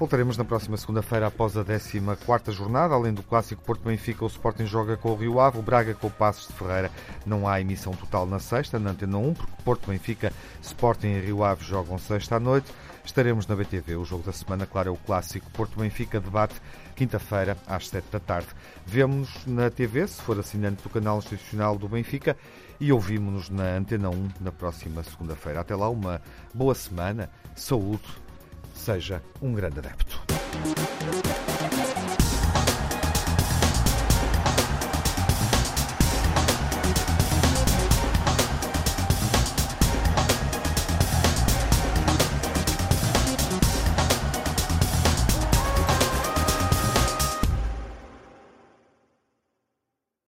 Voltaremos na próxima segunda-feira após a 14 jornada. Além do clássico Porto Benfica, o Sporting joga com o Rio Ave, o Braga com o Passos de Ferreira. Não há emissão total na sexta, na Antena 1, porque Porto Benfica, Sporting e Rio Ave jogam sexta à noite. Estaremos na BTV. O jogo da semana, claro, é o clássico Porto Benfica, debate quinta-feira às 7 da tarde. Vemo-nos na TV, se for assinante do canal institucional do Benfica, e ouvimos-nos na Antena 1 na próxima segunda-feira. Até lá, uma boa semana, saúde Seja um grande adepto.